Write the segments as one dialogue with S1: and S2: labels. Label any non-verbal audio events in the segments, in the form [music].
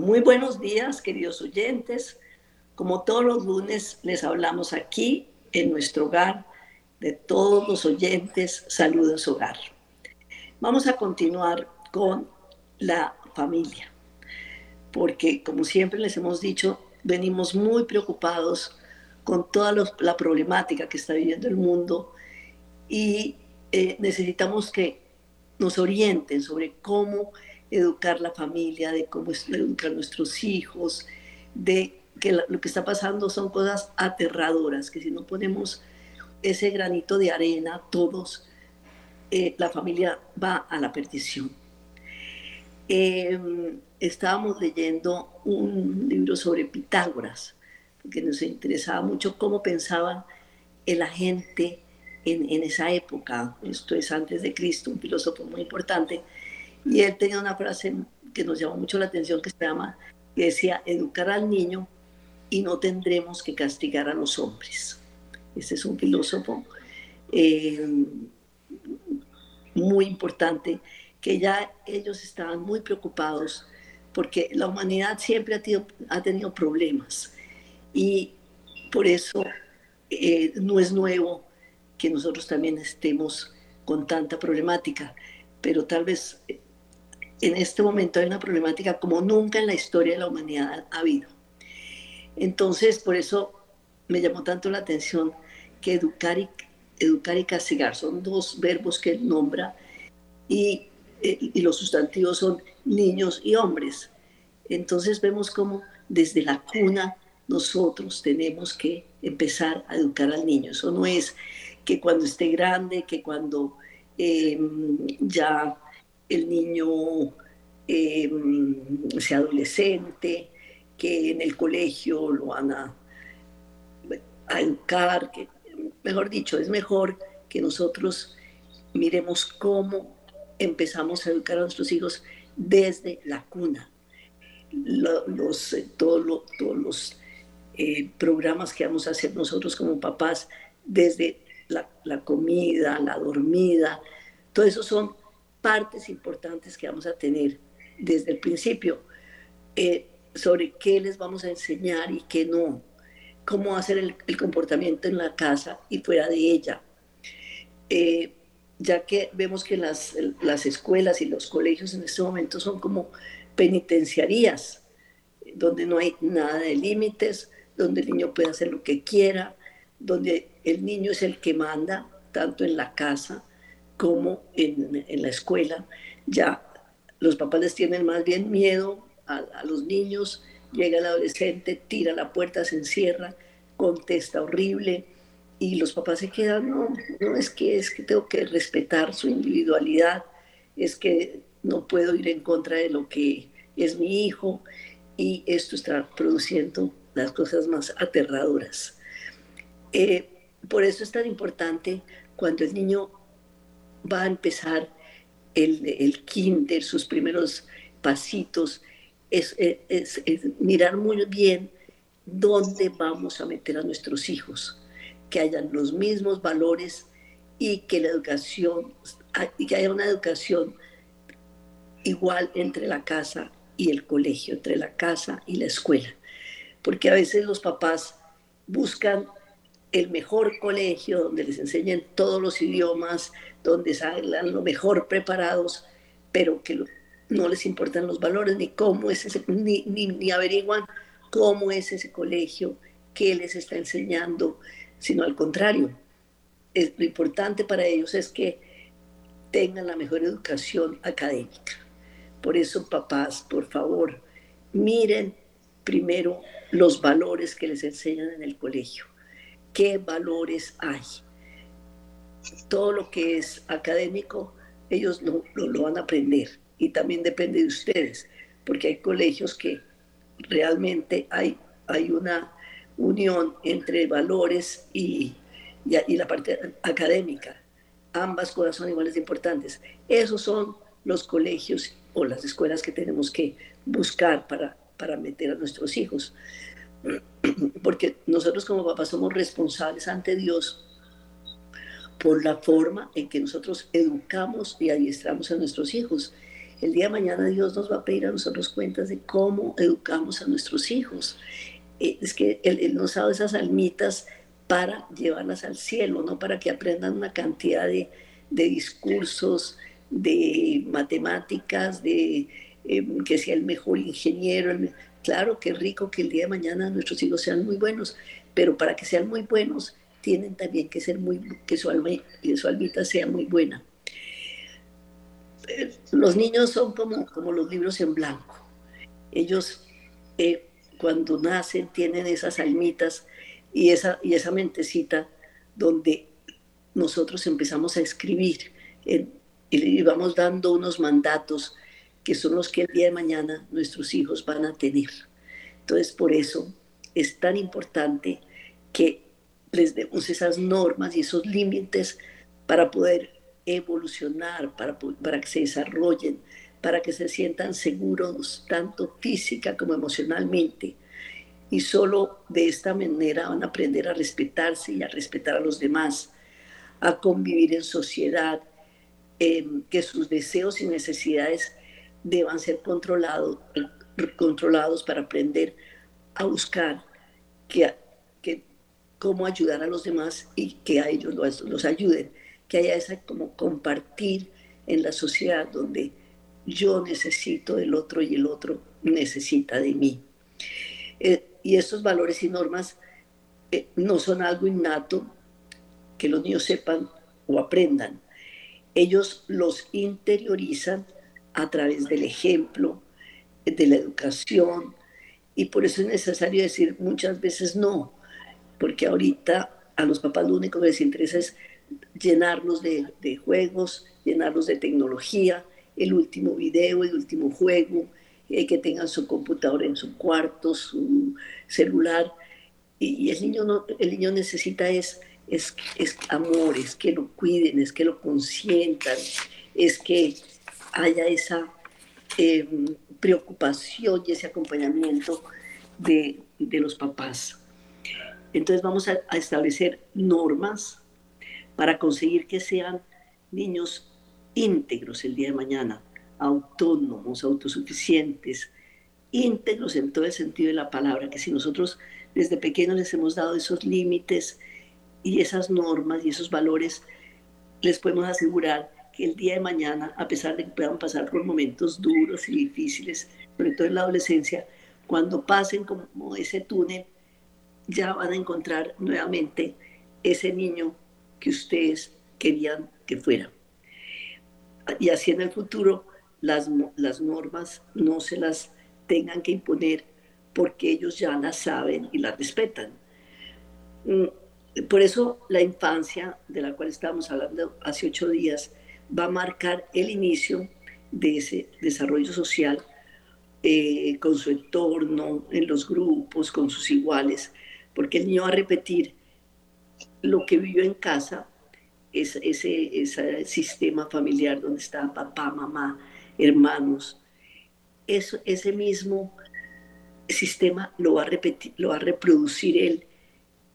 S1: Muy buenos días, queridos oyentes. Como todos los lunes, les hablamos aquí en nuestro hogar de todos los oyentes. Saludos, hogar. Vamos a continuar con la familia, porque como siempre les hemos dicho, venimos muy preocupados con toda la problemática que está viviendo el mundo y eh, necesitamos que nos orienten sobre cómo educar la familia, de cómo educar nuestros hijos, de que lo que está pasando son cosas aterradoras, que si no ponemos ese granito de arena todos, eh, la familia va a la perdición. Em, estábamos leyendo un libro sobre Pitágoras, porque nos interesaba mucho cómo pensaba la gente en, en, esa época, esto es antes de Cristo, un filósofo muy importante, y él tenía una frase que nos llamó mucho la atención que se llama, que decía, educar al niño y no tendremos que castigar a los hombres. Este es un filósofo eh, muy importante, que ya ellos estaban muy preocupados porque la humanidad siempre ha tenido, ha tenido problemas y por eso eh, no es nuevo que nosotros también estemos con tanta problemática, pero tal vez en este momento hay una problemática como nunca en la historia de la humanidad ha habido. Entonces, por eso me llamó tanto la atención que educar y, educar y castigar son dos verbos que él nombra y, eh, y los sustantivos son niños y hombres. Entonces vemos como desde la cuna nosotros tenemos que empezar a educar al niño. Eso no es que cuando esté grande, que cuando em, ya el niño em, sea adolescente, que en el colegio lo van a, educar, que, mejor dicho, es mejor que nosotros miremos cómo empezamos a educar a nuestros hijos desde la cuna. Los, eh, todos los eh, programas que vamos a hacer nosotros como papás, desde la, la comida, la dormida, todo eso son partes importantes que vamos a tener desde el principio eh, sobre qué les vamos a enseñar y qué no, cómo hacer el, comportamiento en la casa y fuera de ella. Eh, ya que vemos que las, las escuelas y los colegios en este momento son como penitenciarías, donde no hay nada de límites, donde el niño puede hacer lo que quiera, donde el niño es el que manda, tanto en la casa como en, la escuela. Ya los papás les tienen más bien miedo a, los niños, llega el adolescente, tira la puerta, se encierra, contesta horrible y los papás se quedan, no, no es que es que tengo que respetar su individualidad, es que no puedo ir en contra de lo que es mi hijo y esto está produciendo las cosas más aterradoras. Eh, por eso es tan importante cuando el niño va a empezar el, el kinder, sus primeros pasitos, es, mirar muy bien dónde vamos a meter a nuestros hijos, que hayan los mismos valores y que la educación, y que haya una educación igual entre la casa y el colegio, entre la casa y la escuela. Porque a veces los papás buscan el mejor colegio donde les enseñen todos los idiomas, donde salgan lo mejor preparados, pero que no les importan los valores ni cómo es ese, ni, ni, averiguan cómo es ese colegio, qué les está enseñando, sino al contrario. Lo importante para ellos es que tengan la mejor educación académica. Por eso, papás, por favor, miren primero los valores que les enseñan en el colegio qué valores hay. Todo lo que es académico, ellos lo, lo, van a aprender y también depende de ustedes, porque hay colegios que realmente hay, hay una unión entre valores y, y, la parte académica. Ambas cosas son iguales de importantes. Esos son los colegios o las escuelas que tenemos que buscar para, para meter a nuestros hijos. [clears throat] porque nosotros como papás somos responsables ante Dios por la forma en que nosotros educamos y adiestramos a nuestros hijos. El día de mañana Dios nos va a pedir a nosotros cuentas de cómo educamos a nuestros hijos. Eh, es que Él, nos ha dado esas almitas para llevarlas al cielo, no para que aprendan una cantidad de, discursos, de matemáticas, de em, que sea el mejor ingeniero. claro que rico que el día de mañana nuestros hijos sean muy buenos, pero para que sean muy buenos tienen también que ser muy, que su, alma, que su almita sea muy buena. Eh, los niños son como, como los libros en blanco. Ellos eh, cuando nacen tienen esas almitas y esa, y esa mentecita donde nosotros empezamos a escribir y vamos dando unos mandatos que son los que el día de mañana nuestros hijos van a tener. Entonces, por eso es tan importante que les demos esas normas y esos límites para poder evolucionar, para, para que se desarrollen, para que se sientan seguros tanto física como emocionalmente. Y solo de esta manera van a aprender a respetarse y a respetar a los demás, a convivir en sociedad, que sus deseos y necesidades deban ser controlados, controlados para aprender a buscar que, cómo ayudar a los demás y que a ellos los, los ayuden que haya esa como compartir en la sociedad donde yo necesito del otro y el otro necesita de mí. Eh, y estos valores y normas eh, no son algo innato que los niños sepan o aprendan. Ellos los interiorizan a través del ejemplo, de la educación, y por eso es necesario decir muchas veces no, porque ahorita a los papás lo único que les interesa es llenarlos de, juegos, llenarlos de tecnología, el último video, el último juego, eh, que tengan su computadora en su cuarto, su celular. Y, el, niño el niño necesita es, es, es amor, es que lo cuiden, es que lo consientan, es que haya esa em, preocupación y ese acompañamiento de, los papás. Entonces vamos a establecer normas para conseguir que sean niños íntegros el día de mañana, autónomos, autosuficientes, íntegros en todo el sentido de la palabra, que si nosotros desde pequeños les hemos dado esos límites y esas normas y esos valores, les podemos asegurar que el día de mañana, a pesar de que puedan pasar por momentos duros y difíciles, sobre todo en la adolescencia, cuando pasen como ese túnel, ya van a encontrar nuevamente ese niño que ustedes querían que fuera. Y así en el futuro las, las normas no se las tengan que imponer porque ellos ya las saben y las respetan. Mm, por eso la infancia, de la cual estábamos hablando hace ocho días, va a marcar el inicio de ese desarrollo social eh, con su entorno, en los grupos, con sus iguales, porque el niño va a repetir lo que vivió en casa, es, ese, ese sistema familiar donde está papá, mamá, hermanos, eso, ese mismo sistema lo va, a repetir, lo va a reproducir él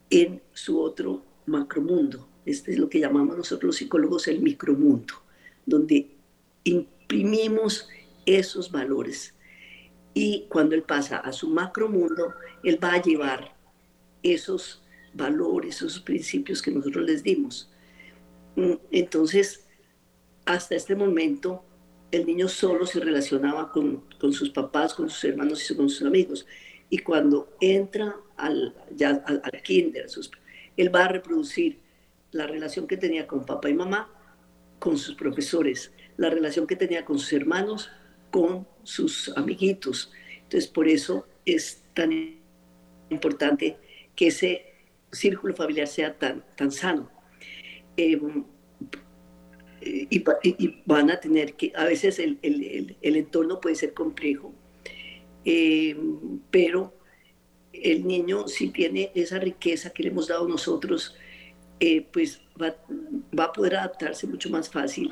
S1: en su otro macromundo. Este es lo que llamamos nosotros los psicólogos el micromundo, donde imprimimos esos valores. Y cuando él pasa a su macromundo, él va a llevar esos valores, esos principios que nosotros les dimos. Mm, entonces, hasta este momento, el niño solo se relacionaba con, sus papás, con sus hermanos y con sus amigos. Y cuando entra al, ya, al, kinder, él va a reproducir la relación que tenía con papá y mamá, con sus profesores, la relación que tenía con sus hermanos, con sus amiguitos. Entonces, por eso es tan importante que ese círculo familiar sea tan, tan sano. Em, y, van a tener que, a veces el, el, el entorno puede ser complejo, em, pero el niño si tiene esa riqueza que le hemos dado nosotros, eh, pues va, va, a poder adaptarse mucho más fácil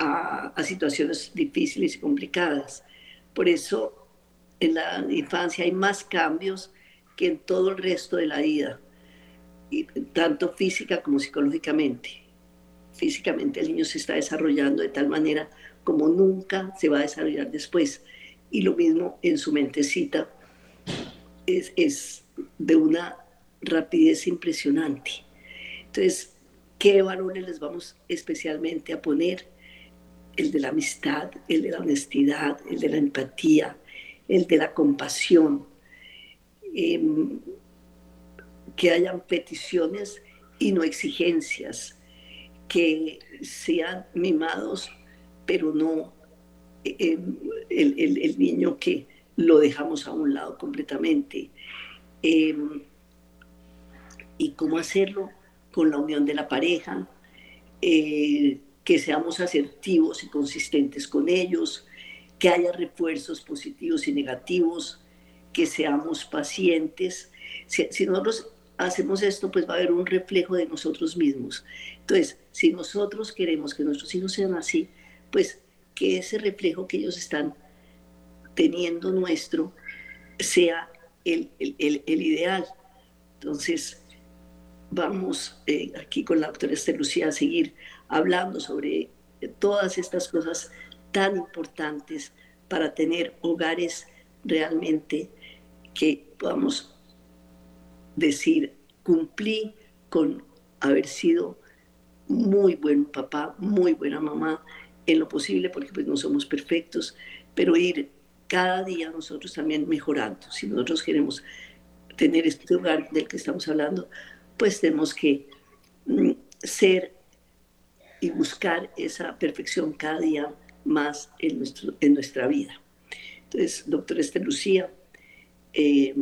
S1: a, a situaciones difíciles y complicadas. Por eso en la infancia hay más cambios que en todo el resto de la vida tanto física como psicológicamente. Físicamente el niño se está desarrollando de tal manera como nunca se va a desarrollar después. Y lo mismo en su mentecita es, es de una rapidez impresionante. Entonces, ¿qué valores les vamos especialmente a poner? El de la amistad, el de la honestidad, el de la empatía, el de la compasión. Em, que hayan peticiones y no exigencias, que sean mimados, pero no em, el, niño que lo dejamos a un lado completamente. Em, y cómo hacerlo con la unión de la pareja, eh, que seamos asertivos y consistentes con ellos, que haya refuerzos positivos y negativos, que seamos pacientes. Si, nosotros hacemos esto, pues va a haber un reflejo de nosotros mismos. Entonces, si nosotros queremos que nuestros hijos sean así, pues que ese reflejo que ellos están teniendo nuestro sea el, el, el ideal. Entonces, vamos eh, aquí con la doctora Esther Lucía a seguir hablando sobre todas estas cosas tan importantes para tener hogares realmente que podamos decir, cumplí con haber sido muy buen papá, muy buena mamá, en lo posible, porque pues no somos perfectos, pero ir cada día nosotros también mejorando. Si nosotros queremos tener este hogar del que estamos hablando, pues tenemos que mm, ser y buscar esa perfección cada día más en, nuestro, en nuestra vida. Entonces, doctora Esther Lucía, eh,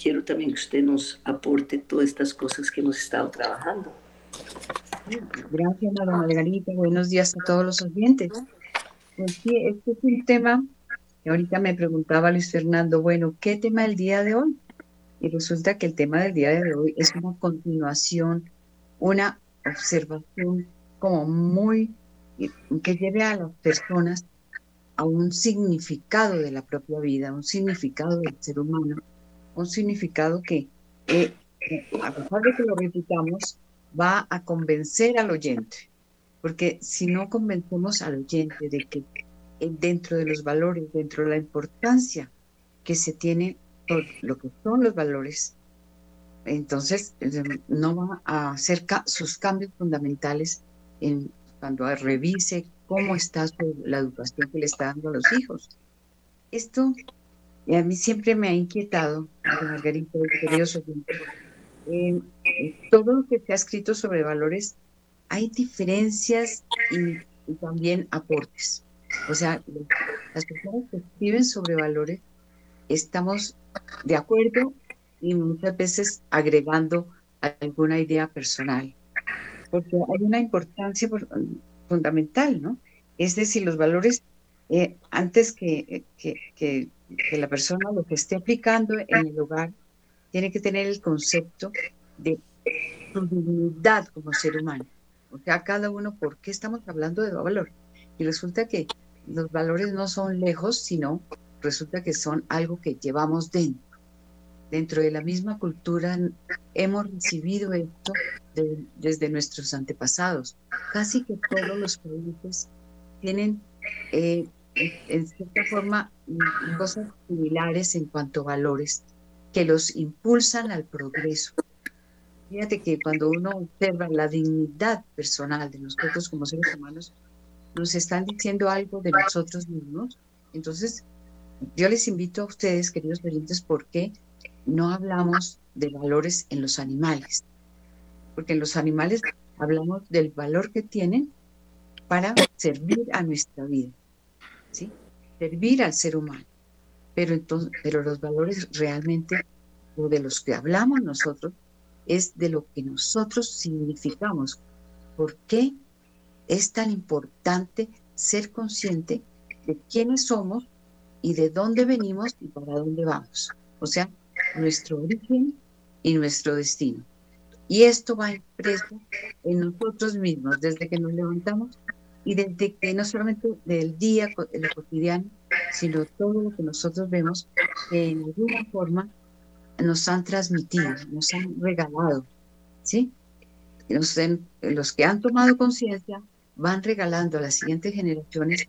S1: quiero también que usted nos aporte todas estas cosas que hemos estado trabajando.
S2: Gracias, Ana Margarita. Buenos días a todos los oyentes. Pues sí, este es un tema que ahorita me preguntaba Luis Fernando, bueno, ¿qué tema el día de hoy? Y resulta que el tema del día de hoy es una continuación, una observación como muy que lleve a las personas a un significado de la propia vida, un significado del ser humano, un significado que, eh, a pesar de que lo repitamos, va a convencer al oyente. Porque si no convencemos al oyente de que eh, dentro de los valores, dentro de la importancia que se tiene por lo que son los valores, entonces eh, no va a hacer sus cambios fundamentales en, cuando revise cómo está la educación que le está dando a los hijos. Esto a mí siempre me ha inquietado, Margarita, queridos eh, todo lo que se ha escrito sobre valores, hay diferencias y, también aportes. O sea, las personas que escriben sobre valores, estamos de acuerdo y muchas veces agregando alguna idea personal, porque hay una importancia fundamental, ¿no? Es decir, los valores, eh, antes que, que, la persona lo que esté aplicando en el hogar, tiene que tener el concepto de su dignidad como ser humano. O sea, cada uno, ¿por qué estamos hablando de valor? Y resulta que los valores no son lejos, sino resulta que son algo que llevamos dentro. Dentro de la misma cultura hemos recibido esto desde nuestros antepasados. Casi que todos los países tienen, eh, en cierta forma, cosas similares en cuanto a valores que los impulsan al progreso. Fíjate que cuando uno observa la dignidad personal de nosotros como seres humanos, nos están diciendo algo de nosotros mismos. Entonces, yo les invito a ustedes, queridos oyentes, ¿por qué no hablamos de valores en los animales? Porque los animales hablamos del valor que tienen para servir a nuestra vida, ¿sí? Servir al ser humano. Pero, entonces, pero los valores realmente, o de los que hablamos nosotros, es de lo que nosotros significamos. ¿Por qué es tan importante ser consciente de quiénes somos y de dónde venimos y para dónde vamos? O sea, nuestro origen y nuestro destino. Y esto va impreso en nosotros mismos desde que nos levantamos y desde que no solamente del día, de lo cotidiano, sino todo lo que nosotros vemos que en alguna forma nos han transmitido, nos han regalado, ¿sí? los que han tomado conciencia van regalando a las siguientes generaciones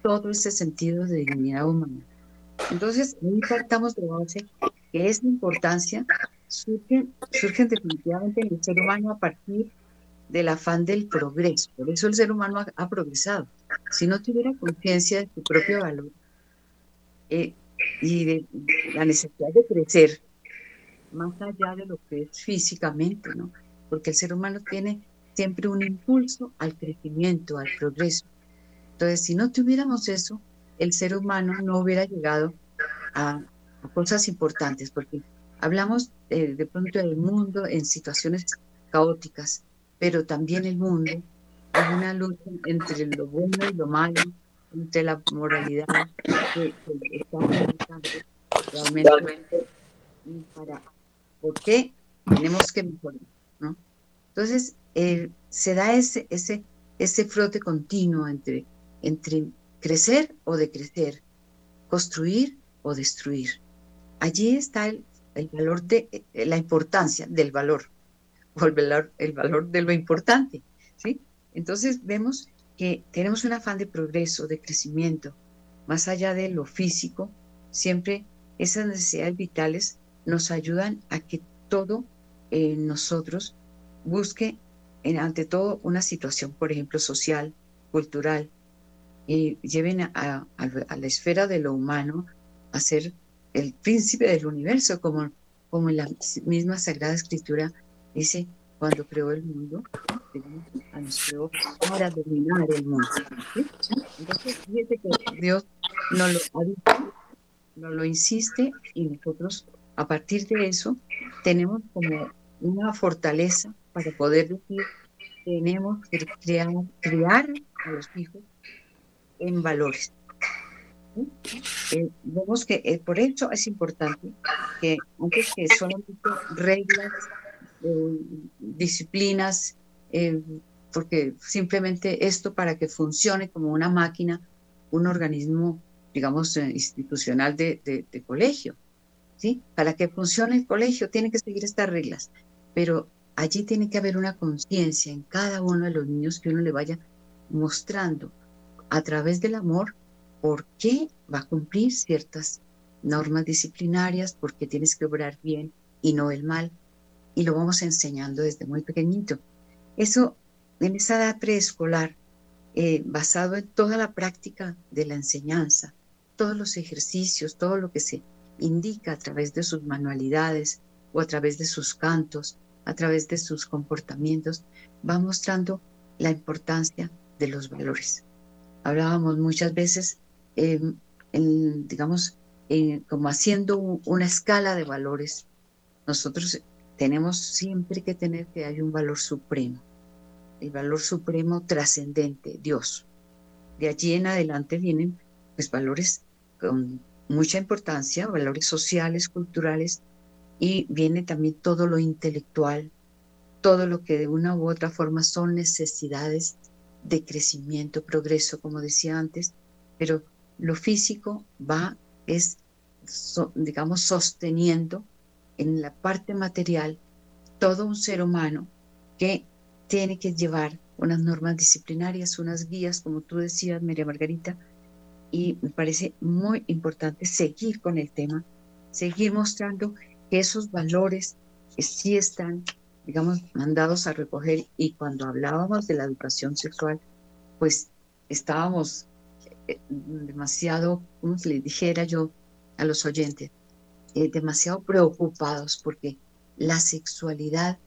S2: todo ese sentido de dignidad humana. Entonces, ahí partamos de base que esa importancia surge, surge definitivamente en el ser humano a partir del afán del progreso. Por eso el ser humano ha, progresado. Si no tuviera conciencia de su propio valor eh, y de la necesidad de crecer, más allá de lo que es físicamente, ¿no? Porque el ser humano tiene siempre un impulso al crecimiento, al progreso. Entonces, si no tuviéramos eso, el ser humano no hubiera llegado a, cosas importantes, porque hablamos eh, de pronto del mundo en situaciones caóticas, pero también el mundo es una lucha entre lo bueno y lo malo, entre la moralidad que, está realmente para por qué tenemos que mejorar, ¿no? Entonces, eh, se da ese, ese, ese frote continuo entre, entre crecer o decrecer, construir o destruir. Allí está el, el valor de eh, la importancia del valor, o el valor, de lo importante, ¿sí? Entonces vemos que tenemos un afán de progreso, de crecimiento, más allá de lo físico, siempre esas necesidades vitales nos ayudan a que todo en nosotros busque en, ante todo una situación, por ejemplo, social, cultural, y lleven a, la esfera de lo humano a ser el príncipe del universo, como, como en la misma Sagrada Escritura dice, cuando creó el mundo, nos creó para dominar el mundo. Entonces, que Dios nos lo ha dicho, nos lo insiste y nosotros a partir de eso tenemos como una fortaleza para poder decir tenemos que crear, crear a los hijos en valores. Eh, vemos que eh, por eso es importante que antes que reglas, eh, disciplinas, porque simplemente esto para que funcione como una máquina, un organismo, digamos, institucional de, de colegio. ¿sí? Para que funcione el colegio tiene que seguir estas reglas, pero allí tiene que haber una conciencia en cada uno de los niños que uno le vaya mostrando a través del amor por qué va a cumplir ciertas normas disciplinarias, porque tienes que obrar bien y no el mal, y lo vamos enseñando desde muy pequeñito. Eso, en esa edad preescolar, eh, basado en toda la práctica de la enseñanza, todos los ejercicios, todo lo que se indica a través de sus manualidades o a través de sus cantos, a través de sus comportamientos, va mostrando la importancia de los valores. Hablábamos muchas veces, en, digamos, como haciendo una escala de valores. Nosotros tenemos siempre que tener que hay un valor supremo, el valor supremo trascendente, Dios. De allí en adelante vienen pues valores con mucha importancia, valores sociales, culturales, y viene también todo lo intelectual, todo lo que de una u otra forma son necesidades de crecimiento, progreso, como decía antes, pero lo físico va, es, digamos, sosteniendo en la parte material todo un ser humano que tiene que llevar unas normas disciplinarias, unas guías, como tú decías, María Margarita, y me parece muy importante seguir con el tema, seguir mostrando que esos valores sí están, digamos, mandados a recoger y cuando hablábamos de la educación sexual, pues estábamos eh, demasiado, como le dijera yo a los oyentes, eh, demasiado preocupados porque la sexualidad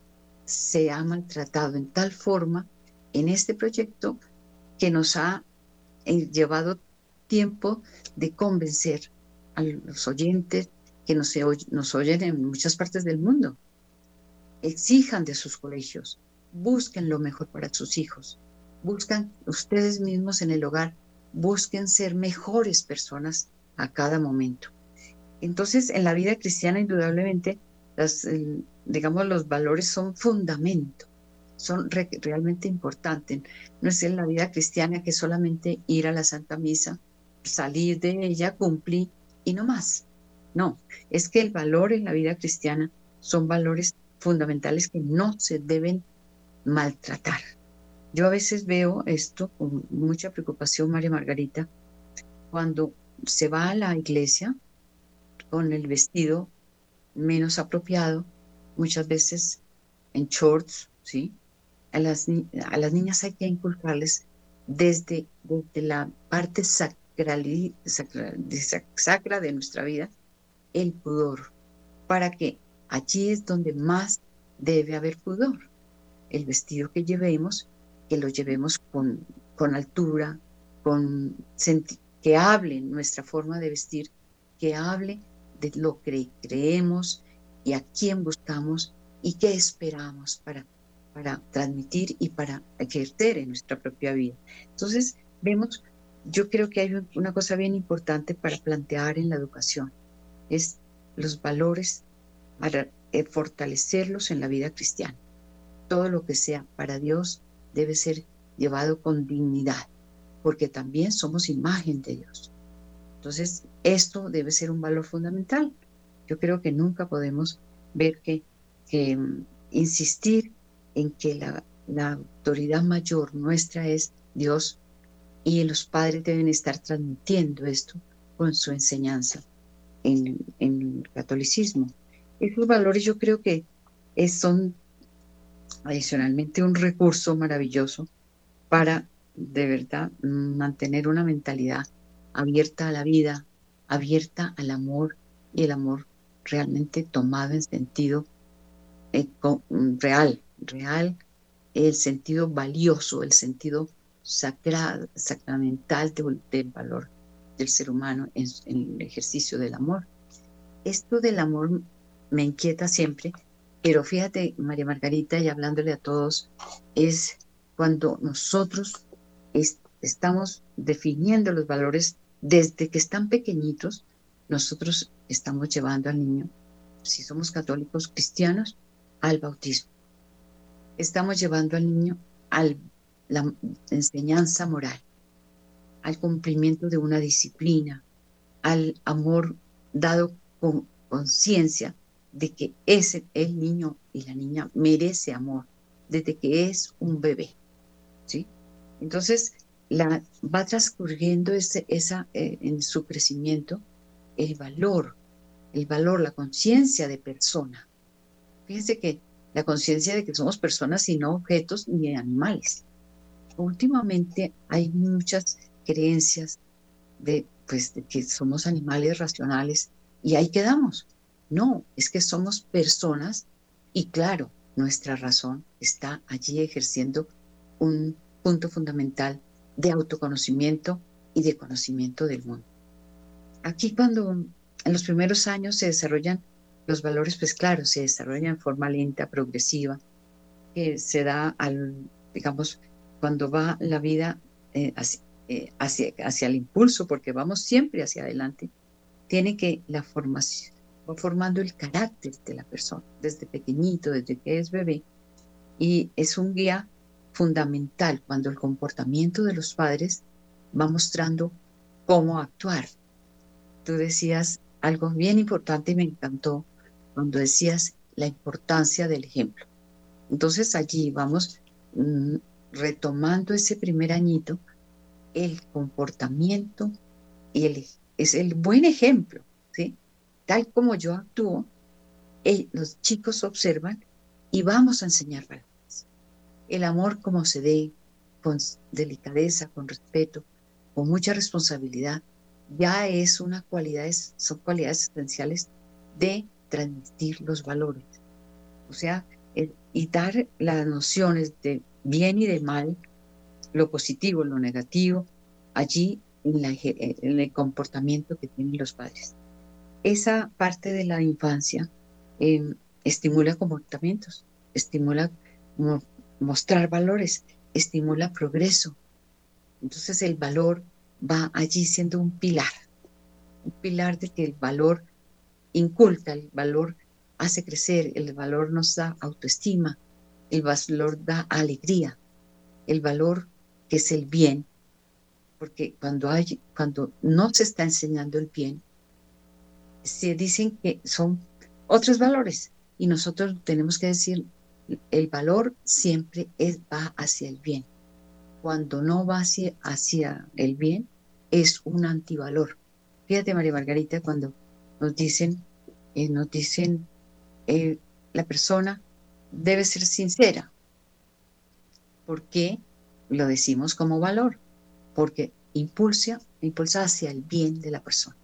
S2: se ha maltratado en tal forma en este proyecto que nos ha eh, llevado tiempo de convencer a los oyentes que nos, nos oyen en muchas partes del mundo. Exijan de sus colegios, busquen lo mejor para sus hijos, buscan ustedes mismos en el hogar, busquen ser mejores personas a cada momento. Entonces, en la vida cristiana, indudablemente, digamos, los valores son fundamento, son realmente importantes. No es en la vida cristiana que solamente ir a la Santa Misa salir de ella, cumplir y no más. No, es que el valor en la vida cristiana son valores fundamentales que no se deben maltratar. Yo a veces veo esto con mucha preocupación, María Margarita, cuando se va a la iglesia con el vestido menos apropiado, muchas veces en shorts, ¿sí? A las, a las niñas hay que inculcarles desde, desde la parte sacral, sacra de nuestra vida el pudor, para que allí es donde más debe haber pudor. El vestido que llevemos, que lo llevemos con, con altura, con que hable nuestra forma de vestir, que hable de lo que creemos y a quién buscamos y qué esperamos para, para transmitir y para ejercer en nuestra propia vida. Entonces, vemos, yo creo que hay una cosa bien importante para plantear en la educación, es los valores para eh, fortalecerlos en la vida cristiana. Todo lo que sea para Dios debe ser llevado con dignidad, porque también somos imagen de Dios. Entonces, esto debe ser un valor fundamental. Yo creo que nunca podemos ver que, mm, insistir en que la, autoridad mayor nuestra es Dios y los padres deben estar transmitiendo esto con su enseñanza en, el catolicismo. Esos valores yo creo que son adicionalmente un recurso maravilloso para de verdad mantener una mentalidad abierta a la vida, abierta al amor y el amor realmente tomado en sentido eh, real, real, el sentido valioso, el sentido sagrado, sacramental del, valor del ser humano en, el ejercicio del amor. Esto del amor me inquieta siempre, pero fíjate, María Margarita, y hablándole a todos, es cuando nosotros estamos definiendo los valores desde que están pequeñitos, nosotros estamos llevando al niño, si somos católicos cristianos, al bautismo. Estamos llevando al niño a la enseñanza moral, al cumplimiento de una disciplina, al amor dado con conciencia de que ese el niño y la niña merece amor desde que es un bebé, ¿sí? Entonces, la, va transcurriendo ese, esa, eh, en su crecimiento el valor, el valor, la conciencia de persona. Fíjense que la conciencia de que somos personas y no objetos ni animales. Últimamente hay muchas creencias de, pues, de que somos animales racionales y ahí quedamos. No, es que somos personas y claro, nuestra razón está allí ejerciendo un punto fundamental de autoconocimiento y de conocimiento del mundo. Aquí cuando en los primeros años se desarrollan los valores, pues claro, se desarrollan en forma lenta, progresiva, que se da al, digamos, cuando va la vida eh, eh, hacia, hacia, el impulso, porque vamos siempre hacia adelante, tiene que la formación, va formando el carácter de la persona, desde pequeñito, desde que es bebé, y es un guía fundamental cuando el comportamiento de los padres va mostrando cómo actuar. Tú decías algo bien importante y me encantó cuando decías la importancia del ejemplo. Entonces allí vamos mm, retomando ese primer añito, el comportamiento y el, es el buen ejemplo, ¿sí? Tal como yo actúo, los chicos observan y vamos a enseñar el amor como se dé, con delicadeza, con respeto, con mucha responsabilidad, ya es una cualidad, son cualidades esenciales de transmitir los valores. O sea, y dar las nociones de bien y de mal, lo positivo, lo negativo, allí en, en el comportamiento que tienen los padres. Esa parte de la infancia em, estimula comportamientos, estimula mostrar valores estimula progreso. Entonces el valor va allí siendo un pilar, un pilar de que el valor inculta, el valor hace crecer, el valor nos da autoestima, el valor da alegría, el valor que es el bien, porque cuando hay, cuando no se está enseñando el bien, se dicen que son otros valores y nosotros tenemos que decir el valor siempre va hacia el bien. cuando no va hacia, hacia el bien, es un antivalor. Fíjate, María Margarita, cuando nos dicen, eh, nos dicen, eh, la persona debe ser sincera. ¿Por qué lo decimos como valor? Porque impulsa, impulsa hacia el bien de la persona.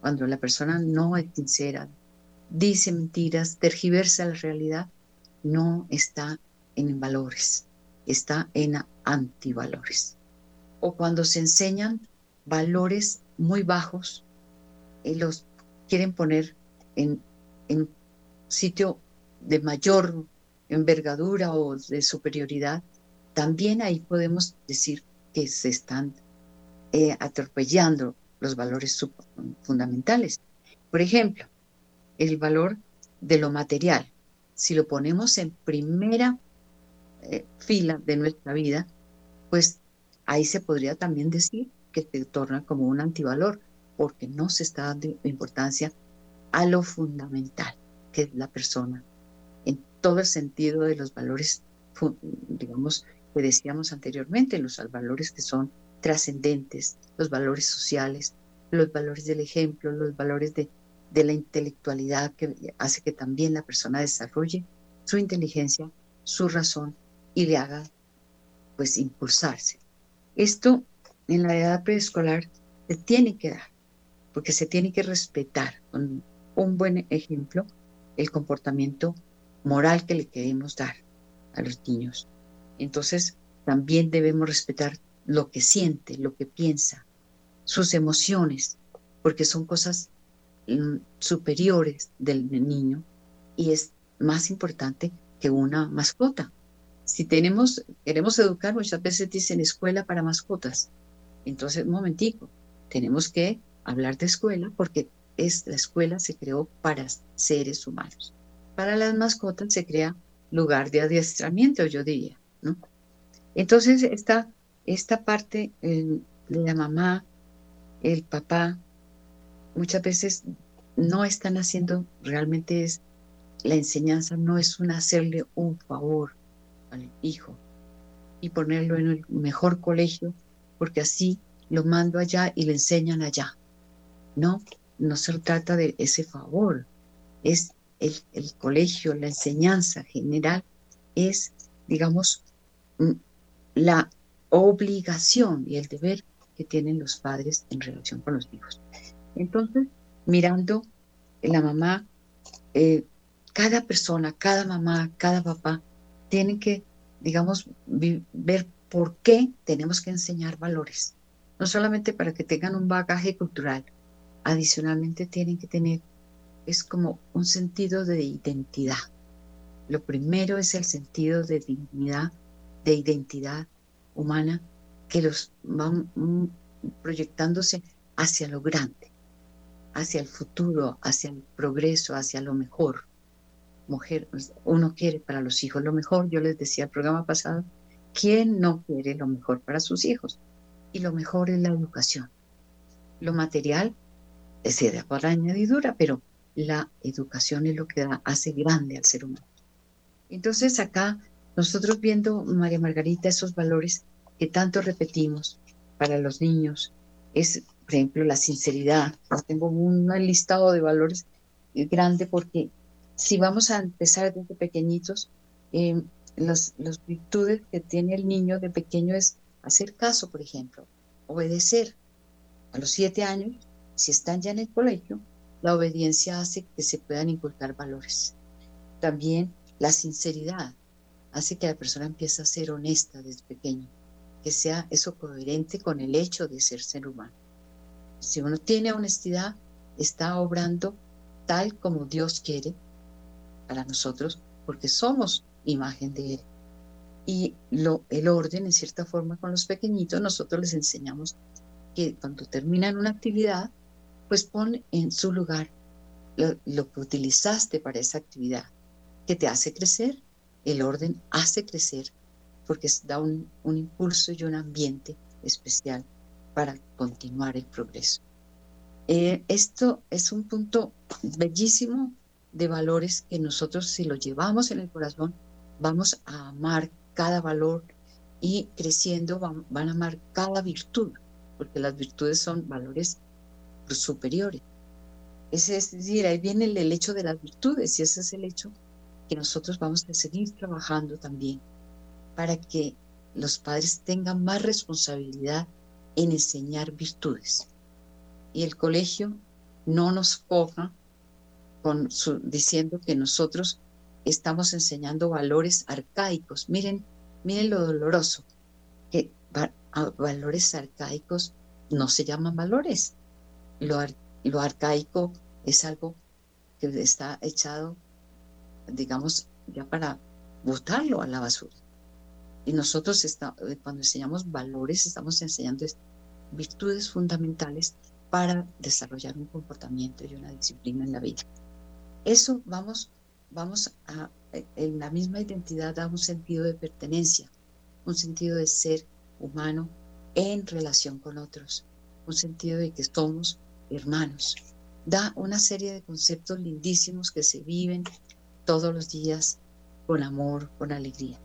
S2: Cuando la persona no es sincera, dice mentiras, tergiversa la realidad, no está en valores, está en antivalores. O cuando se enseñan valores muy bajos y los quieren poner en, en sitio de mayor envergadura o de superioridad, también ahí podemos decir que se están eh, atropellando los valores fundamentales. Por ejemplo, el valor de lo material. Si lo ponemos en primera eh, fila de nuestra vida, pues ahí se podría también decir que se torna como un antivalor, porque no se está dando importancia a lo fundamental, que es la persona, en todo el sentido de los valores, digamos, que decíamos anteriormente, los valores que son trascendentes, los valores sociales, los valores del ejemplo, los valores de, la intelectualidad que hace que también la persona desarrolle su inteligencia, su razón y le haga pues impulsarse. Esto en la edad preescolar se tiene que dar, porque se tiene que respetar con un buen ejemplo el comportamiento moral que le queremos dar a los niños. Entonces, también debemos respetar lo que siente, lo que piensa, sus emociones, porque son cosas mm, superiores del niño y es más importante que una mascota. Si tenemos, queremos educar, muchas veces dicen escuela para mascotas. Entonces, un momentico, tenemos que hablar de escuela porque es, la escuela se creó para seres humanos. Para las mascotas se crea lugar de adiestramiento, yo diría, ¿no? Entonces, esta, esta parte de la mamá, el papá, muchas veces no están haciendo, realmente es, la enseñanza no es un hacerle un favor al hijo y ponerlo en el mejor colegio, porque así lo mando allá y le enseñan allá. No, no se trata de ese favor, es el, el colegio, la enseñanza general, es, digamos, la obligación y el deber que tienen los padres en relación con los hijos. Entonces, mirando la mamá, eh, cada persona, cada mamá, cada papá, tienen que, digamos, ver por qué tenemos que enseñar valores. No solamente para que tengan un bagaje cultural, adicionalmente tienen que tener, es como un sentido de identidad. Lo primero es el sentido de dignidad de identidad humana que los van mm, proyectándose hacia lo grande, hacia el futuro, hacia el progreso, hacia lo mejor. Mujer, uno quiere para los hijos lo mejor. Yo les decía el programa pasado, ¿quién no quiere lo mejor para sus hijos? Y lo mejor es la educación. Lo material se da por añadidura, pero la educación es lo que hace grande al ser humano. Entonces acá nosotros viendo, María Margarita, esos valores que tanto repetimos para los niños, es, por ejemplo, la sinceridad. Tengo un listado de valores grande porque si vamos a empezar desde pequeñitos, eh, las, las virtudes que tiene el niño de pequeño es hacer caso, por ejemplo, obedecer. A los siete años, si están ya en el colegio, la obediencia hace que se puedan inculcar valores. También la sinceridad hace que la persona empiece a ser honesta desde pequeño, que sea eso coherente con el hecho de ser ser humano. Si uno tiene honestidad, está obrando tal como Dios quiere para nosotros, porque somos imagen de Él. Y el orden, en cierta forma, con los pequeñitos, nosotros les enseñamos que cuando terminan una actividad, pues pon en su lugar lo que utilizaste para esa actividad, que te hace crecer el orden hace crecer porque da un, impulso y un ambiente especial para continuar el progreso. Eh, esto es un punto bellísimo de valores que nosotros si lo llevamos en el corazón vamos a amar cada valor y creciendo van, van a amar cada virtud, porque las virtudes son valores superiores. Es decir, ahí viene el, hecho de las virtudes y ese es el hecho que nosotros vamos a seguir trabajando también para que los padres tengan más responsabilidad en enseñar virtudes. Y el colegio no nos coja con diciendo que nosotros estamos enseñando valores arcaicos. Miren, miren lo doloroso, que valores arcaicos no se llaman valores. Lo, lo arcaico es algo que está echado, digamos, ya para botarlo a la basura. Y nosotros está, eh, cuando enseñamos valores, estamos enseñando virtudes fundamentales para desarrollar un comportamiento y una disciplina en la vida. Eso vamos, vamos a, eh, en la misma identidad da un sentido de pertenencia, un sentido de ser humano en relación con otros, un sentido de que somos hermanos. Da una serie de conceptos lindísimos que se viven todos los días con amor, con alegría.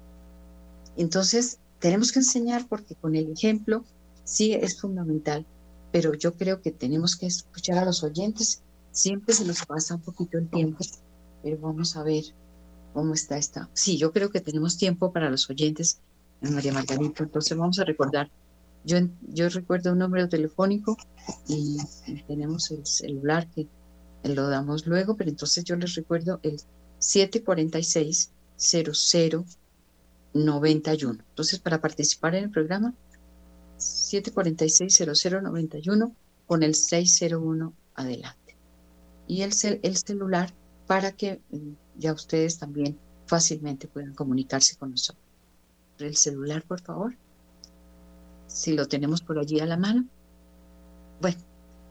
S2: Entonces, tenemos que enseñar porque con el ejemplo sí es fundamental, pero yo creo que tenemos que escuchar a los oyentes. Siempre se nos pasa un poquito el tiempo, pero vamos a ver cómo está esta. Sí, yo creo que tenemos tiempo para los oyentes, María Margarita. Entonces vamos a recordar yo, yo recuerdo un número telefónico y, tenemos el celular que lo damos luego, pero entonces yo les recuerdo el 746 0091. Entonces, para participar en el programa, 746 0091 con el 601 adelante. Y el, el celular para que mm, ya ustedes también fácilmente puedan comunicarse con nosotros. El celular, por favor si lo tenemos por allí a la mano. Bueno,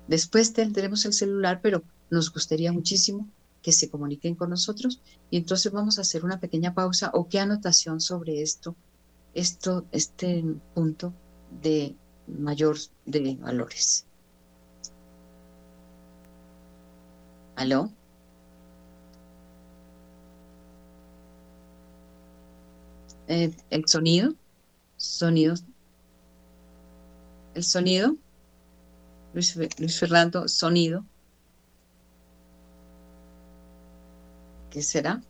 S2: después tendremos el celular, pero nos gustaría muchísimo que se comuniquen con nosotros y entonces vamos a hacer una pequeña pausa o qué anotación sobre esto, esto, este punto de mayor de valores. ¿Aló? Eh, el sonido, sonidos el sonido. Luis, Luis Fernando, sonido. ¿Qué será?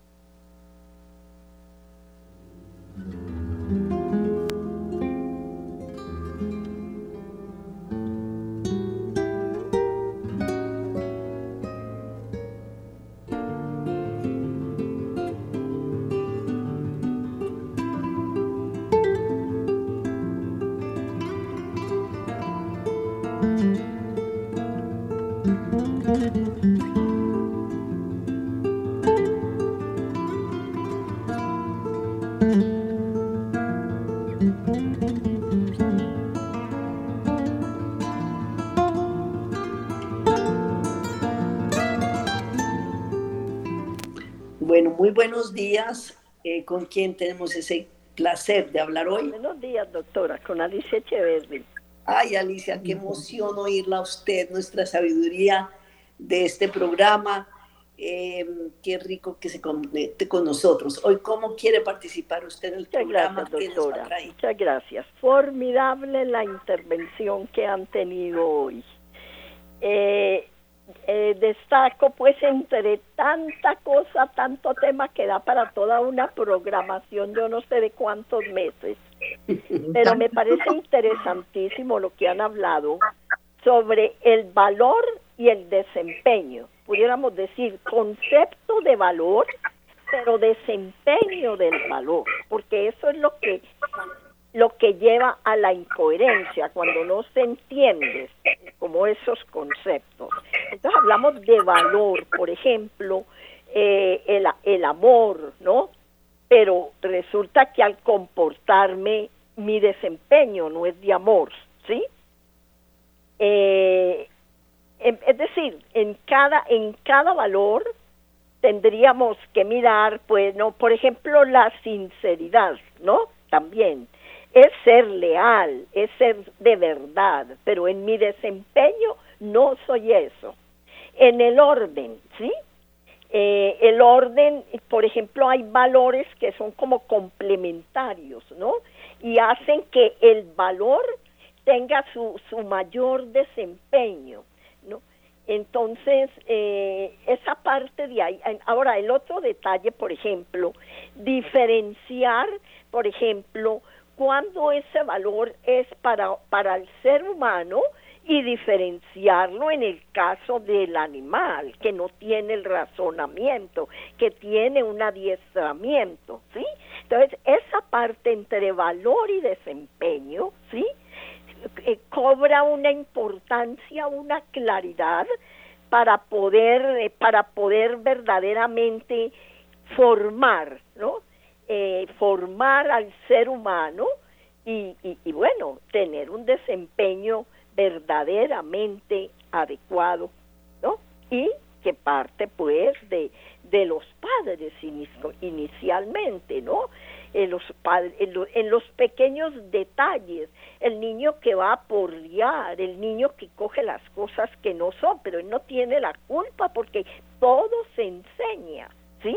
S1: Buenos días. Eh, ¿Con quién tenemos ese placer de hablar hoy?
S3: Buenos días, doctora. Con Alicia Echeverri.
S1: Ay, Alicia, qué emoción oírla a usted, nuestra sabiduría de este programa. Em, qué rico que se conecte con nosotros. Hoy, ¿cómo quiere participar usted en el
S3: Muchas
S1: programa?
S3: Gracias, doctora. Muchas gracias. Formidable la intervención que han tenido hoy. Eh, eh, destaco pues entre tanta cosa, tanto tema que da para toda una programación, yo no sé de cuántos meses, pero me parece interesantísimo lo que han hablado sobre el valor y el desempeño, pudiéramos decir concepto de valor, pero desempeño del valor, porque eso es lo que lo que lleva a la incoherencia cuando no se entiende como esos conceptos. Entonces hablamos de valor, por ejemplo, eh, el, el amor, ¿no? Pero resulta que al comportarme mi desempeño no es de amor, ¿sí? Eh, es decir, en cada, en cada valor tendríamos que mirar, pues, no, por ejemplo, la sinceridad, ¿no? También es ser leal, es ser de verdad, pero en mi desempeño no soy eso. En el orden, ¿sí? Eh, el orden, por ejemplo, hay valores que son como complementarios, ¿no? y hacen que el valor tenga su, su mayor desempeño, ¿no? Entonces, eh, esa parte de ahí. Ahora, el otro detalle, por ejemplo, diferenciar, por ejemplo, cuando ese valor es para, para el ser humano y diferenciarlo en el caso del animal, que no tiene el razonamiento, que tiene un adiestramiento, ¿sí? Entonces, esa parte entre valor y desempeño, ¿sí? Eh, cobra una importancia, una claridad para poder, eh, para poder verdaderamente formar, ¿no? Eh, formar al ser humano y, y, bueno, tener un desempeño verdaderamente adecuado, ¿no? Y que parte pues de, de los padres inicialmente, ¿no? En los, en, los pequeños detalles, el niño que va a porrear, el niño que coge las cosas que no son, pero él no tiene la culpa porque todo se enseña, ¿sí?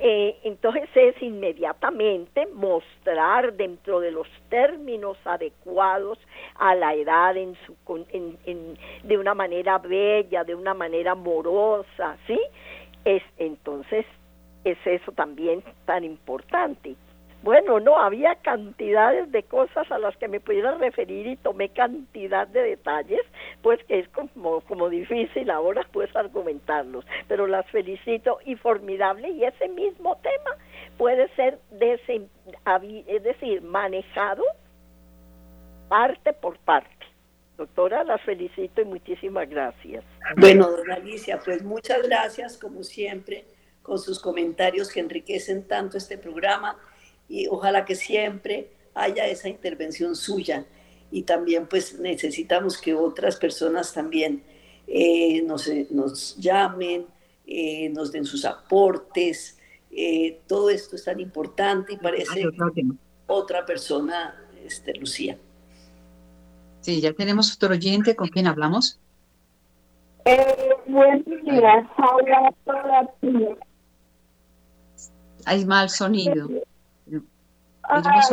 S3: Eh, entonces es inmediatamente mostrar dentro de los términos adecuados a la edad en su, en, de una manera bella, de una manera amorosa, ¿sí? Es, entonces es eso también tan importante. Bueno, no, había cantidades de cosas a las que me pudiera referir y tomé cantidad de detalles, pues que es como, como difícil ahora pues argumentarlos, pero las felicito y formidable y ese mismo tema puede ser, es decir, manejado parte por parte. Doctora, las felicito y muchísimas gracias.
S1: Bueno, dona Alicia, pues muchas gracias como siempre con sus comentarios que enriquecen tanto este programa y ojalá que siempre haya esa intervención suya. Y también pues necesitamos que otras personas también eh, nos, nos, llamen, eh, nos den sus aportes. Eh, todo esto es tan importante y parece otra persona, este, Lucía.
S2: Sí, ya tenemos otro oyente con quien hablamos.
S4: buenos días,
S2: Hay mal sonido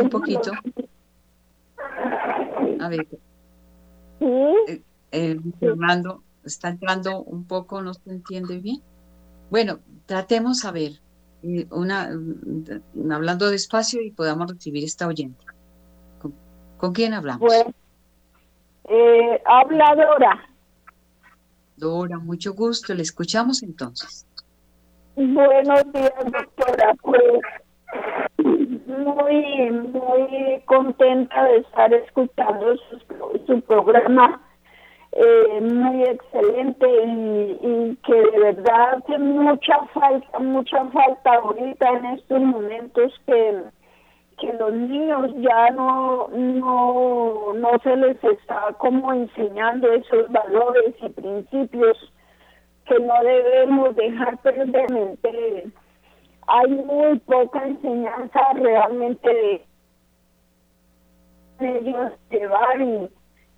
S2: un poquito. A ver. Eh, eh, Fernando, está entrando un poco, no se entiende bien. Bueno, tratemos a ver, eh, una, mm, hablando despacio y podamos recibir esta oyente. ¿Con, quién hablamos?
S4: Bueno, habla Dora.
S2: Dora, mucho gusto, le escuchamos entonces.
S4: Buenos días, doctora. Pues muy, muy contenta de estar escuchando su, programa, eh, muy excelente y, que de verdad hace mucha falta, mucha falta ahorita en estos momentos que, que los niños ya no, no, no se les está como enseñando esos valores y principios que no debemos dejar perder hay muy poca enseñanza realmente de ellos llevar y,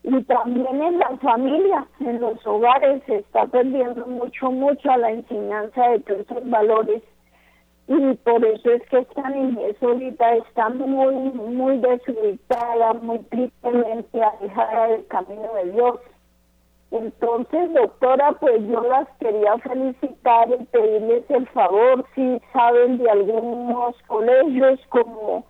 S4: y también en la familia, en los hogares se está perdiendo mucho, mucho la enseñanza de todos esos valores y por eso es que esta niñez ahorita está muy, muy desubicada, muy tristemente alejada del camino de Dios. Entonces, doctora, pues yo las quería felicitar y pedirles el favor si saben de algunos colegios como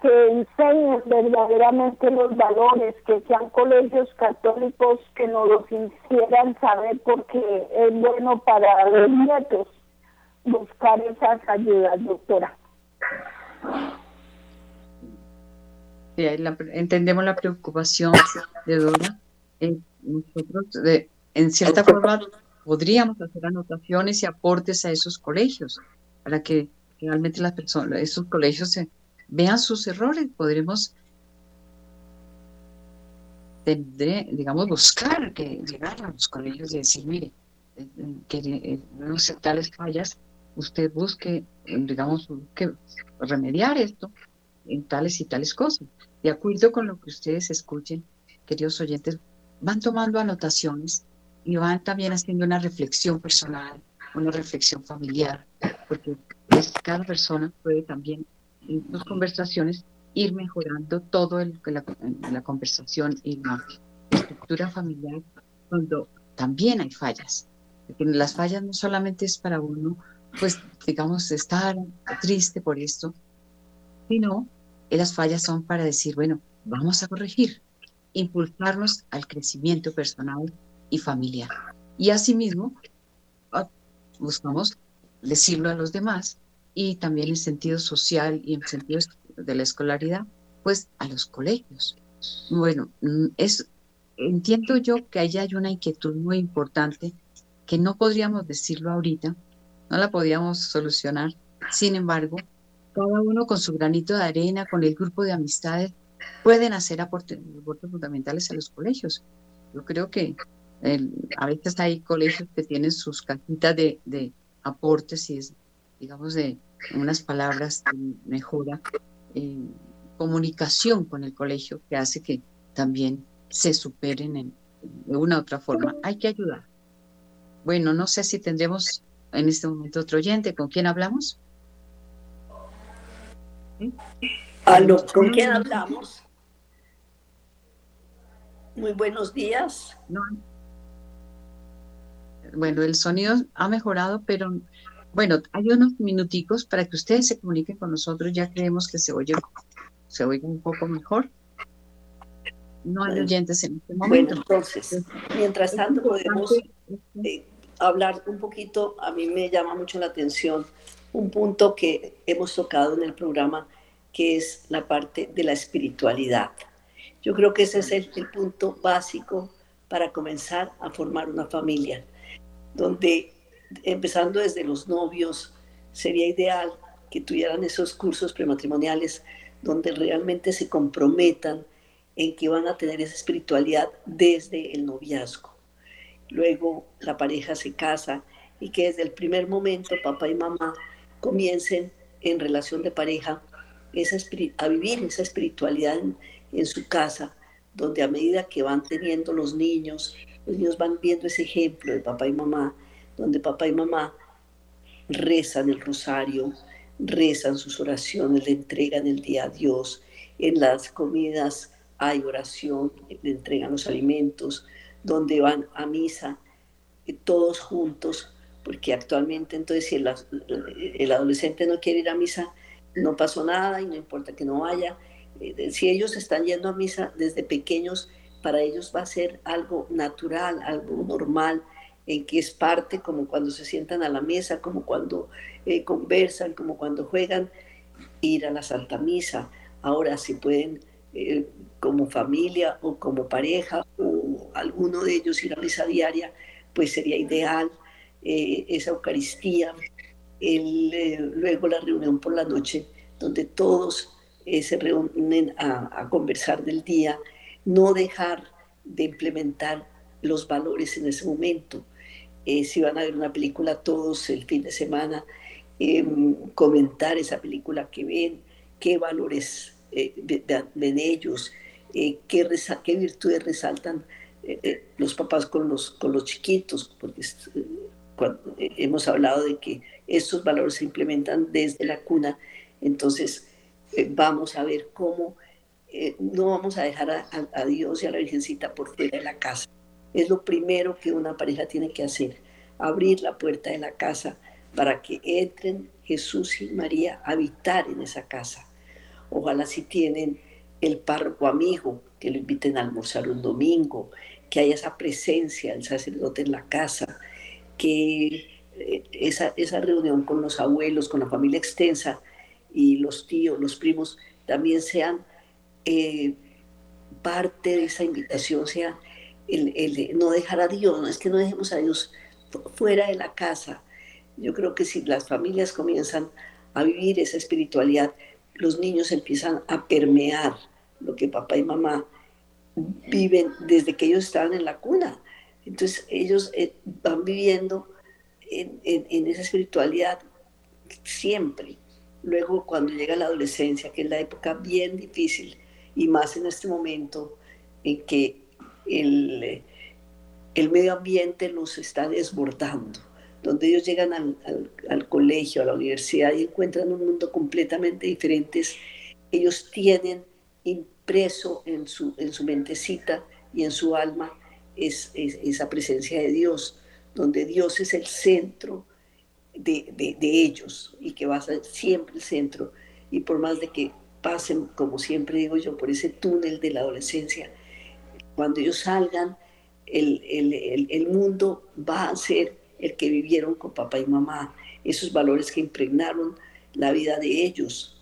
S4: que enseñen verdaderamente los valores, que sean colegios católicos que nos los hicieran saber porque es bueno para los nietos buscar esas ayudas, doctora.
S2: Entendemos la preocupación de Dora. Eh, nosotros de, en cierta forma podríamos hacer anotaciones y aportes a esos colegios para que realmente las personas, esos colegios vean sus errores. Podremos, tendré, digamos, buscar que llegar a los colegios y decir, mire, eh, eh, que no sé tales fallas, usted busque, digamos, que remediar esto en tales y tales cosas. De acuerdo con lo que ustedes escuchen, queridos oyentes, van tomando anotaciones y van también haciendo una reflexión personal, una reflexión familiar, porque cada persona puede también en sus conversaciones ir mejorando todo el, la, la conversación y la estructura familiar cuando también hay fallas. Porque las fallas no solamente es para uno, pues digamos, estar triste por esto, sino que las fallas son para decir, bueno, vamos a corregir, impulsarnos al crecimiento personal y familiar. Y asimismo, ah, buscamos decirlo a los demás y también en sentido social y en sentido de la escolaridad, pues a los colegios. Bueno, mm, es, entiendo yo que ahí hay una inquietud muy importante que no podríamos decirlo ahorita, no la podíamos solucionar. Sin embargo, cada uno con su granito de arena, con el grupo de amistades, pueden hacer aportes, fundamentales a los colegios. Yo creo que a veces hay colegios que tienen sus cajitas de, aportes y es, digamos, de unas palabras de mejora, eh, comunicación con el colegio que hace que también se superen en, de una u otra forma. Hay que ayudar. Bueno, no sé si tendremos en este momento otro oyente. ¿Con quién hablamos?
S1: ¿Con quién hablamos? Muy buenos días.
S2: Bueno, el sonido ha mejorado, pero bueno, hay unos minuticos para que ustedes se comuniquen con nosotros. Ya creemos que se oye, se oye un poco mejor. No hay oyentes en este momento.
S1: Bueno, entonces, mientras tanto podemos eh, hablar un poquito, a mí me llama mucho la atención un punto que hemos tocado en el programa, que es la parte de la espiritualidad. Yo creo que ese es el, el punto básico para comenzar a formar una familia, donde empezando desde los novios, sería ideal que tuvieran esos cursos prematrimoniales donde realmente se comprometan en que van a tener esa espiritualidad desde el noviazgo. Luego la pareja se casa y que desde el primer momento papá y mamá comiencen en relación de pareja esa, a vivir esa espiritualidad en, su casa, donde a medida que van teniendo los niños, los niños van viendo ese ejemplo de papá y mamá, donde papá y mamá rezan el rosario, rezan sus oraciones, le entregan el día a Dios. En las comidas hay oración, le entregan los alimentos, donde van a misa eh, todos juntos, porque actualmente entonces si el, adolescente no quiere ir a misa, no pasó nada y no importa que no vaya. Eh, si ellos están yendo a misa desde pequeños, para ellos va a ser algo natural, algo normal, en que es parte como cuando se sientan a la mesa, como cuando eh, conversan, como cuando juegan, ir a la Santa Misa. Ahora si pueden eh, como familia o como pareja o alguno de ellos ir a misa diaria, pues sería ideal esa Eucaristía. Luego la reunión por la noche, donde todos se reúnen a, a conversar del día, no dejar de implementar los valores en ese momento, eh, si van a ver una película todos el fin de semana, em, comentar esa película que ven, qué valores eh, ven ellos, eh, qué, qué, virtudes resaltan los papás con los, con los chiquitos, porque hemos hablado de que estos valores se implementan desde la cuna, entonces vamos a ver cómo no vamos a dejar a, a Dios y a la Virgencita por fuera de la casa es lo primero que una pareja tiene que hacer, abrir la puerta de la casa para que entren Jesús y María a habitar en esa casa. Ojalá si tienen el párroco amigo, que lo inviten a almorzar un domingo, que haya esa presencia del sacerdote en la casa, que eh, esa, esa reunión con los abuelos, con la familia extensa y los tíos, los primos, también sean eh, parte de esa invitación, sea el, no dejar a Dios, no es que no dejemos a Dios fuera de la casa. Yo creo que si las familias comienzan a vivir esa espiritualidad, los niños empiezan a permear lo que papá y mamá viven desde que ellos estaban en la cuna. Entonces ellos eh, van viviendo en, en, esa espiritualidad siempre. Luego cuando llega la adolescencia, que es la época bien difícil, y más en este momento en que el, el medio ambiente los está desbordando, donde ellos llegan al, al, colegio, a la universidad y encuentran un mundo completamente diferente, ellos tienen impreso en su, en su mentecita y en su alma es, esa presencia de Dios, donde Dios es el centro de, de, ellos y que va a ser siempre el centro. Y por más de que pasen, como siempre digo yo, por ese túnel de la adolescencia, cuando ellos salgan, el, el, el, mundo va a ser el que vivieron con papá y mamá, esos valores que impregnaron la vida de ellos,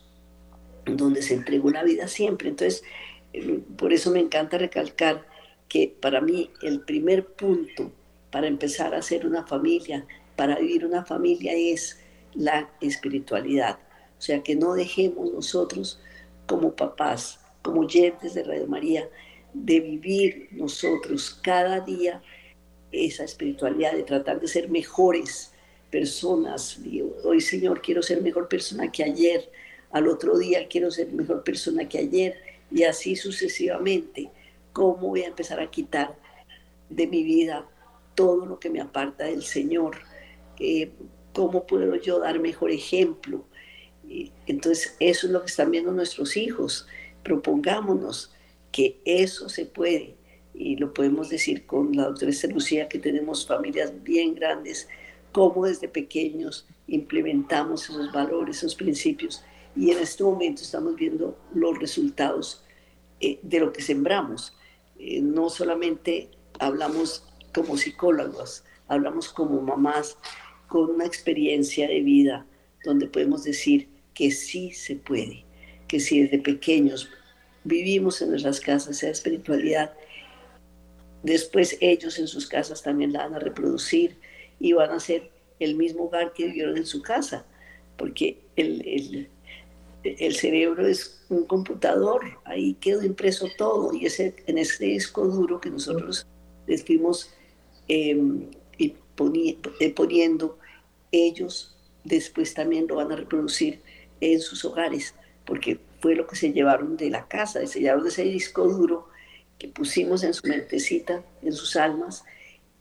S1: donde se entregó la vida siempre. Entonces, eh, por eso me encanta recalcar que para mí el primer punto para empezar a hacer una familia, para vivir una familia es la espiritualidad. O sea, que no dejemos nosotros como papás, como oyentes de Radio María, de vivir nosotros cada día esa espiritualidad, de tratar de ser mejores personas. hoy Señor, quiero ser mejor persona que ayer, al otro día quiero ser mejor persona que ayer, y así sucesivamente. ¿Cómo voy a empezar a quitar de mi vida todo lo que me aparta del Señor? Eh, ¿Cómo puedo yo dar mejor ejemplo? Entonces, eso es lo que están viendo nuestros hijos. Propongámonos que eso se puede, y lo podemos decir con la doctora Lucía, que tenemos familias bien grandes, cómo desde pequeños implementamos esos valores, esos principios, y en este momento estamos viendo los resultados eh, de lo que sembramos. Eh, no solamente hablamos como psicólogos, hablamos como mamás con una experiencia de vida donde podemos decir que sí se puede, que si desde pequeños vivimos en nuestras casas esa espiritualidad, después ellos en sus casas también la van a reproducir y van a ser el mismo hogar que vivieron en su casa, porque el, el, cerebro es un computador, ahí quedó impreso todo y ese, en ese disco duro que nosotros les fuimos em, y eh, poniendo, ellos después también lo van a reproducir en sus hogares, porque fue lo que se llevaron de la casa, se llevaron de ese disco duro que pusimos en su mentecita, en sus almas,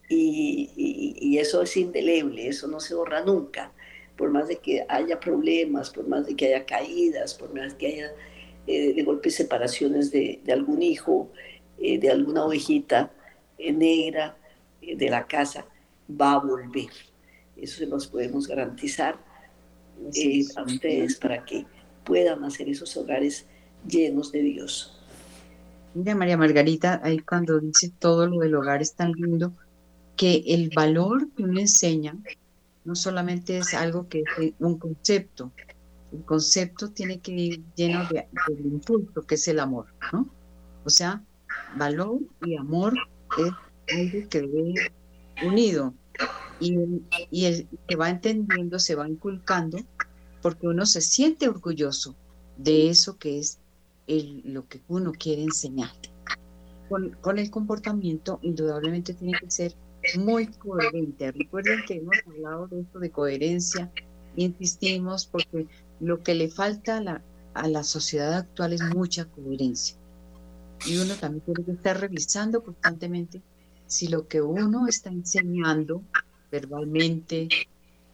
S1: y, eso es indeleble, eso no se borra nunca, por más de que haya problemas, por más de que haya caídas, por más de que haya eh, de golpe separaciones de, algún hijo, eh, de alguna ovejita eh, negra de la casa, va a volver. Eso se los podemos garantizar a ustedes para que puedan hacer esos hogares llenos de Dios.
S2: Mira, María Margarita, ahí cuando dice todo lo del hogar es tan lindo, que el valor que uno enseña no solamente es algo que es un concepto, el concepto tiene que ir lleno de, impulso, que es el amor, ¿no? O sea, valor y amor es algo que debe unido y, y el que va entendiendo, se va inculcando porque uno se siente orgulloso de eso que es lo que uno quiere enseñar. Con, el comportamiento, indudablemente tiene que ser muy coherente. Recuerden que hemos hablado de esto de coherencia, insistimos porque lo que le falta a la, a la sociedad actual es mucha coherencia. Y uno también tiene que estar revisando constantemente si lo que uno está enseñando verbalmente,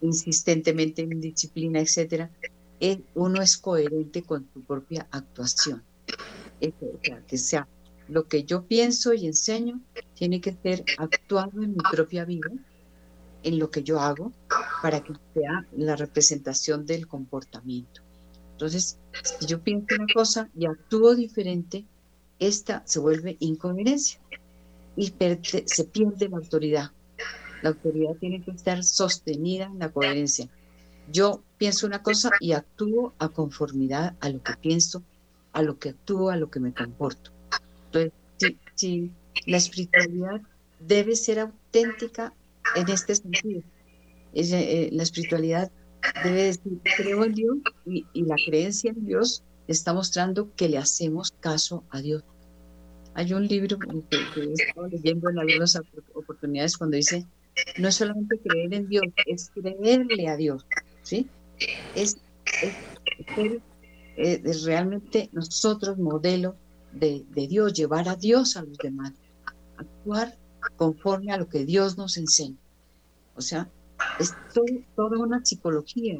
S2: insistentemente en disciplina, etcétera, uno es coherente con su propia actuación. o sea, que sea lo que yo pienso y enseño tiene que ser actuado en mi propia vida, en lo que yo hago, para que sea la representación del comportamiento. Entonces, si yo pienso una cosa y actúo diferente, esta se vuelve incoherencia y se pierde la autoridad. La autoridad tiene que estar sostenida en la coherencia. Yo pienso una cosa y actúo a conformidad a lo que pienso, a lo que actúo, a lo que me comporto. Entonces, si, la espiritualidad debe ser auténtica en este sentido. Eh, la espiritualidad debe decir, creo en Dios y, la creencia en Dios está mostrando que le hacemos caso a Dios. Hay un libro que, que he estado leyendo en algunas oportunidades cuando dice, no es solamente creer en Dios, es creerle a Dios, ¿sí? Es, eh, realmente nosotros modelo de, Dios, llevar a Dios a los demás, actuar conforme a lo que Dios nos enseña. O sea, es toda una psicología,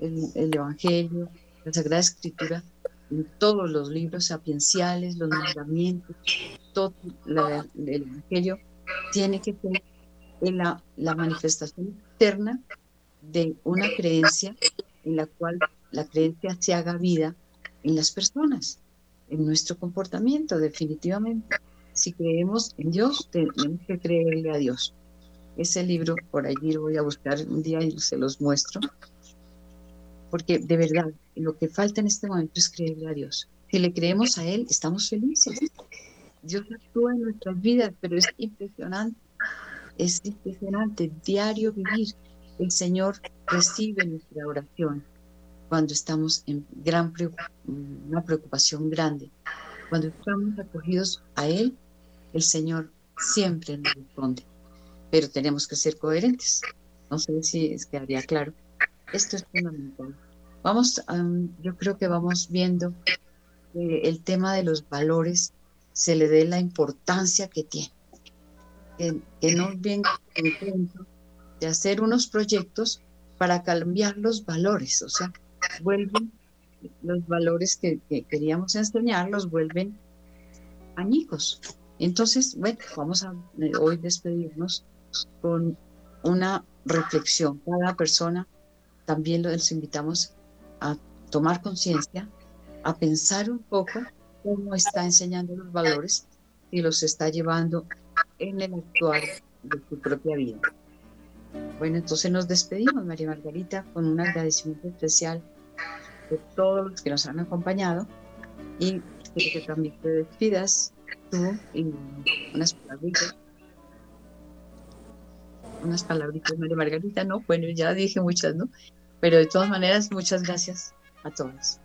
S2: el, el, Evangelio, la Sagrada Escritura, en todos los libros sapienciales, los mandamientos, todo el Evangelio tiene que ser la, la manifestación externa de una creencia en la cual la creencia se haga vida en las personas, en nuestro comportamiento, definitivamente. Si creemos en Dios, tenemos que creerle a Dios. Ese libro, por allí lo voy a buscar un día y se los muestro, porque de verdad, lo que falta en este momento es creerle a Dios. Si le creemos a Él, estamos felices. Dios actúa en nuestras vidas, pero es impresionante, es impresionante, diario vivir. El Señor recibe nuestra oración cuando estamos en gran una preocupación grande. Cuando estamos acogidos a Él, el Señor siempre nos responde. Pero tenemos que ser coherentes. No sé si quedaría claro. Esto es fundamental. Vamos, yo creo que vamos viendo que el tema de los valores se le dé la importancia que tiene. Que, que no venga de hacer unos proyectos para cambiar los valores, o sea, vuelven los valores que, queríamos enseñar, los vuelven añicos. Entonces, bueno, vamos a eh, hoy despedirnos con una reflexión. Cada persona también los invitamos a tomar conciencia, a pensar un poco cómo está enseñando los valores y los está llevando en el actuar de su propia vida. Bueno, entonces nos despedimos, María Margarita, con un agradecimiento especial de todos los que nos han acompañado y quiero que también te despidas tú y unas palabritas. Unas palabritas, María Margarita, ¿no? Bueno, ya dije muchas, ¿no? Pero de todas maneras, muchas gracias a todos.